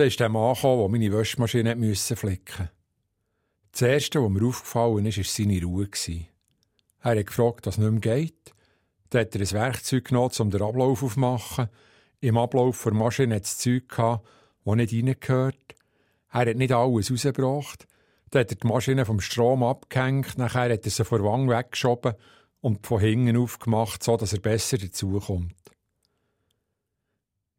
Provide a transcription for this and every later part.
Dann ist der Mann gekommen, der meine Wäschmaschine musste flicken. Das Erste, was mir aufgefallen ist, war seine Ruhe. Er hat gefragt, was nicht mehr geht. Dann hat er ein Werkzeug genommen, um den Ablauf aufzumachen. Im Ablauf der Maschine hat es Zeug gehabt, das nicht reingehört. Er hat nicht alles rausgebracht. Dann hat er die Maschine vom Strom abgehängt, nachher hat er sie vor Wang weggeschoben und von hinten aufgemacht, so dass er besser dazukommt.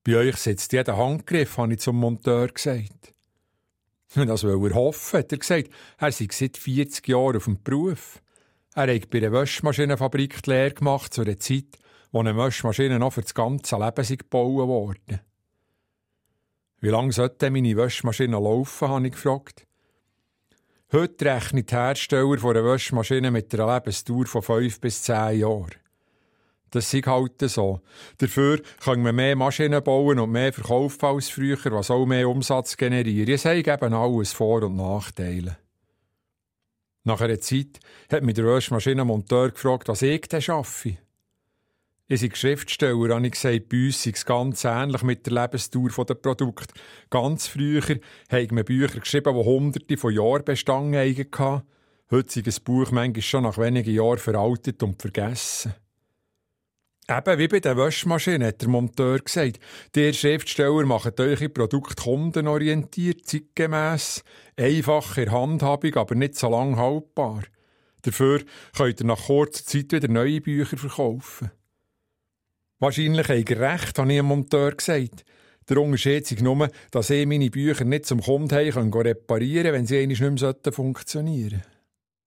Bei euch sitzt jeder Handgriff, habe ich zum Monteur gesagt. Das will er hoffen, hat er gesagt. Er sei seit 40 Jahren auf dem Beruf. Er hat bei der Waschmaschinenfabrik die Lehre gemacht, zu einer Zeit, wo eine Waschmaschine noch für das ganze Leben gebaut wurde. Wie lange sollte meine Waschmaschine laufen, habe ich gefragt. Heute rechnet der Hersteller von einer Waschmaschine mit einer Lebensdauer von fünf bis zehn Jahren. Das ist halt so. Dafür können wir mehr Maschinen bauen und mehr verkaufen als früher, was auch mehr Umsatz generiert. Es haben eben alles Vor- und Nachteile. Nach einer Zeit hat mich der Waschmaschinenmonteur gefragt, was ich denn schaffe. Ich bin Schriftsteller, habe ich gesagt, bei uns ist es ganz ähnlich mit der Lebensdauer der Produkte. Ganz früher haben wir Bücher geschrieben, die hunderte von Jahren bestanden hatten. Heute ist ein Buch manchmal schon nach wenigen Jahren veraltet und vergessen. Eben wie bei der Waschmaschine, hat der Monteur gesagt. Die Schriftsteller machen eure Produkte kundenorientiert, zeitgemäss, einfach in Handhabung, aber nicht so lang haltbar. Dafür könnt ihr nach kurzer Zeit wieder neue Bücher verkaufen. Wahrscheinlich habe ich recht, habe ich dem Monteur gesagt. Der Unterschied ist nur, dass ich meine Bücher nicht zum Kunden reparieren kann, wenn sie nicht mehr funktionieren sollten.